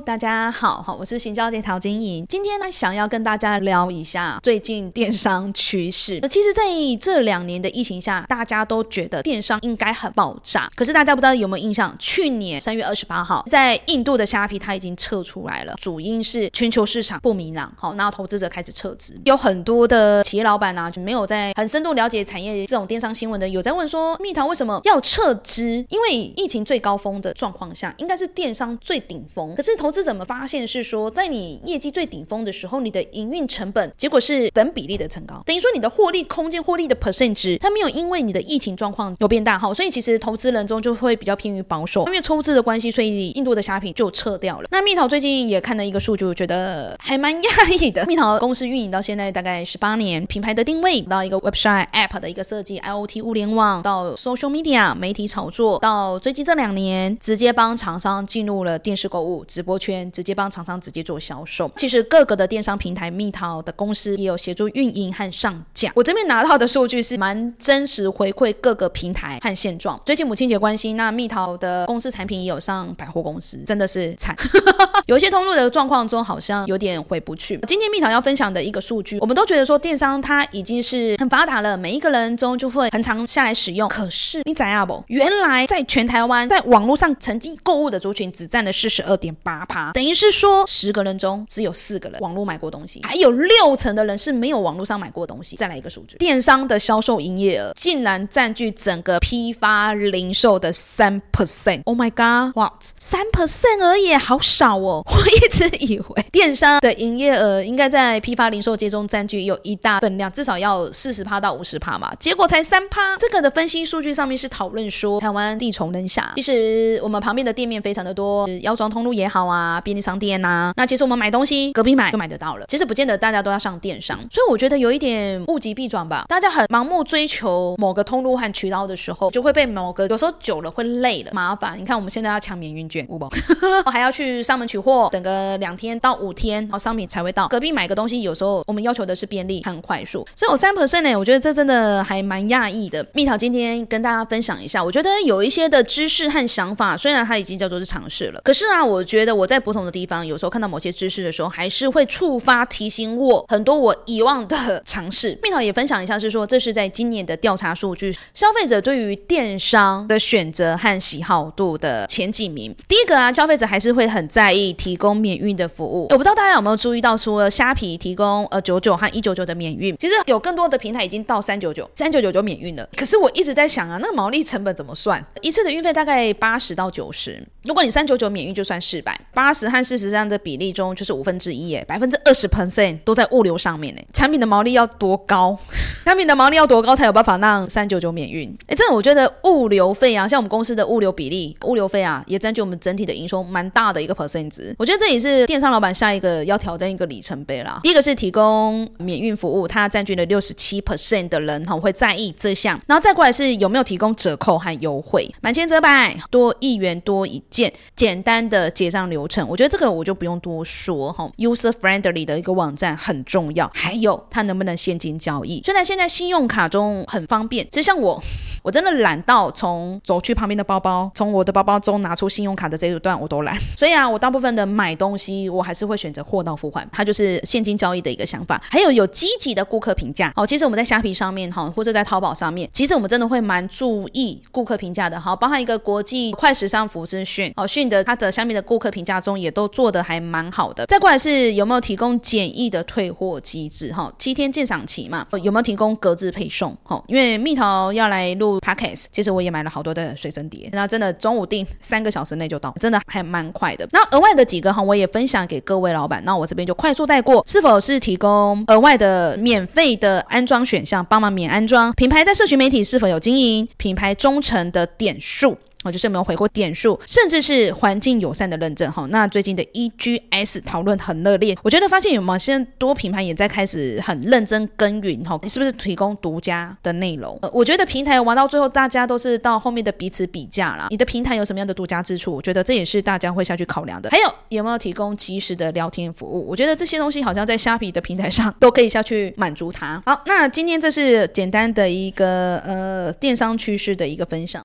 大家好，好，我是行销界陶晶莹。今天呢，想要跟大家聊一下最近电商趋势。其实，在这两年的疫情下，大家都觉得电商应该很爆炸。可是，大家不知道有没有印象？去年三月二十八号，在印度的虾皮它已经撤出来了，主因是全球市场不明朗。好，那投资者开始撤资，有很多的企业老板呢，就没有在很深度了解产业这种电商新闻的，有在问说，蜜桃为什么要撤资？因为疫情最高峰的状况下，应该是电商最顶峰。可是投投资怎么发现是说，在你业绩最顶峰的时候，你的营运成本结果是等比例的增高，等于说你的获利空间、获利的 percent 值，它没有因为你的疫情状况有变大哈，所以其实投资人中就会比较偏于保守，因为抽资的关系，所以印度的虾皮就撤掉了。那蜜桃最近也看了一个数据，我觉得还蛮讶异的。蜜桃公司运营到现在大概十八年，品牌的定位到一个 website app 的一个设计，IOT 物联网到 social media 媒体炒作，到最近这两年直接帮厂商进入了电视购物。直播圈直接帮厂商直接做销售，其实各个的电商平台蜜桃的公司也有协助运营和上架。我这边拿到的数据是蛮真实回馈各个平台和现状。最近母亲节关系，那蜜桃的公司产品也有上百货公司，真的是惨。有一些通路的状况中好像有点回不去。今天蜜桃要分享的一个数据，我们都觉得说电商它已经是很发达了，每一个人中就会很常下来使用。可是你怎样不？原来在全台湾在网络上曾经购物的族群只占了四十二点。八趴，等于是说十个人中只有四个人网络买过东西，还有六成的人是没有网络上买过东西。再来一个数据，电商的销售营业额竟然占据整个批发零售的三 percent。Oh my god，what？三 percent 而已，好少哦！我一直以为电商的营业额应该在批发零售界中占据有一大分量，至少要四十趴到五十趴嘛，结果才三趴。这个的分析数据上面是讨论说，台湾地重人狭，其实我们旁边的店面非常的多，药妆通路也。好啊，便利商店呐，那其实我们买东西隔壁买就买得到了。其实不见得大家都要上电商，所以我觉得有一点物极必转吧。大家很盲目追求某个通路和渠道的时候，就会被某个有时候久了会累的麻烦。你看我们现在要抢免运券，我，还要去上门取货，等个两天到五天，然后商品才会到。隔壁买个东西，有时候我们要求的是便利很快速，所以我三 percent 呢，我觉得这真的还蛮讶异的。蜜桃今天跟大家分享一下，我觉得有一些的知识和想法，虽然它已经叫做是尝试了，可是啊，我觉得我在不同的地方，有时候看到某些知识的时候，还是会触发提醒我很多我遗忘的尝试。蜜桃也分享一下，是说这是在今年的调查数据，消费者对于电商的选择和喜好度的前几名。第一个啊，消费者还是会很在意提供免运的服务。我不知道大家有没有注意到，除了虾皮提供呃九九和一九九的免运，其实有更多的平台已经到三九九、三九九就免运了。可是我一直在想啊，那个毛利成本怎么算？一次的运费大概八十到九十，如果你三九九免运就算四百。八十和四十这样的比例中，就是五分之一耶，百分之二十 percent 都在物流上面呢。产品的毛利要多高？产品的毛利要多高才有办法让三九九免运？哎，这我觉得物流费啊，像我们公司的物流比例，物流费啊，也占据我们整体的营收蛮大的一个 percent 值。我觉得这也是电商老板下一个要挑战一个里程碑啦。第一个是提供免运服务，它占据了六十七 percent 的人哈会在意这项，然后再过来是有没有提供折扣和优惠，满千折百，多一元多一件，简单的结账。流程，我觉得这个我就不用多说哈。User friendly 的一个网站很重要，还有它能不能现金交易？虽然现在信用卡中很方便，其实像我，我真的懒到从走去旁边的包包，从我的包包中拿出信用卡的这一段我都懒。所以啊，我大部分的买东西，我还是会选择货到付款，它就是现金交易的一个想法。还有有积极的顾客评价哦。其实我们在虾皮上面哈，或者在淘宝上面，其实我们真的会蛮注意顾客评价的。好，包含一个国际快时尚服资讯哦，讯的它的下面的顾客。评价中也都做的还蛮好的。再过来是有没有提供简易的退货机制？哈，七天鉴赏期嘛，有没有提供格子配送？哈，因为蜜桃要来录 podcast，其实我也买了好多的随身碟，那真的中午订三个小时内就到，真的还蛮快的。那额外的几个哈，我也分享给各位老板，那我这边就快速带过，是否是提供额外的免费的安装选项，帮忙免安装？品牌在社群媒体是否有经营？品牌忠诚的点数？就是有没有回过点数，甚至是环境友善的认证哈。那最近的 EGS 讨论很热烈，我觉得发现有某些多品牌也在开始很认真耕耘哈。你是不是提供独家的内容？呃，我觉得平台玩到最后，大家都是到后面的彼此比价啦。你的平台有什么样的独家之处？我觉得这也是大家会下去考量的。还有有没有提供及时的聊天服务？我觉得这些东西好像在虾皮的平台上都可以下去满足它。好，那今天这是简单的一个呃电商趋势的一个分享。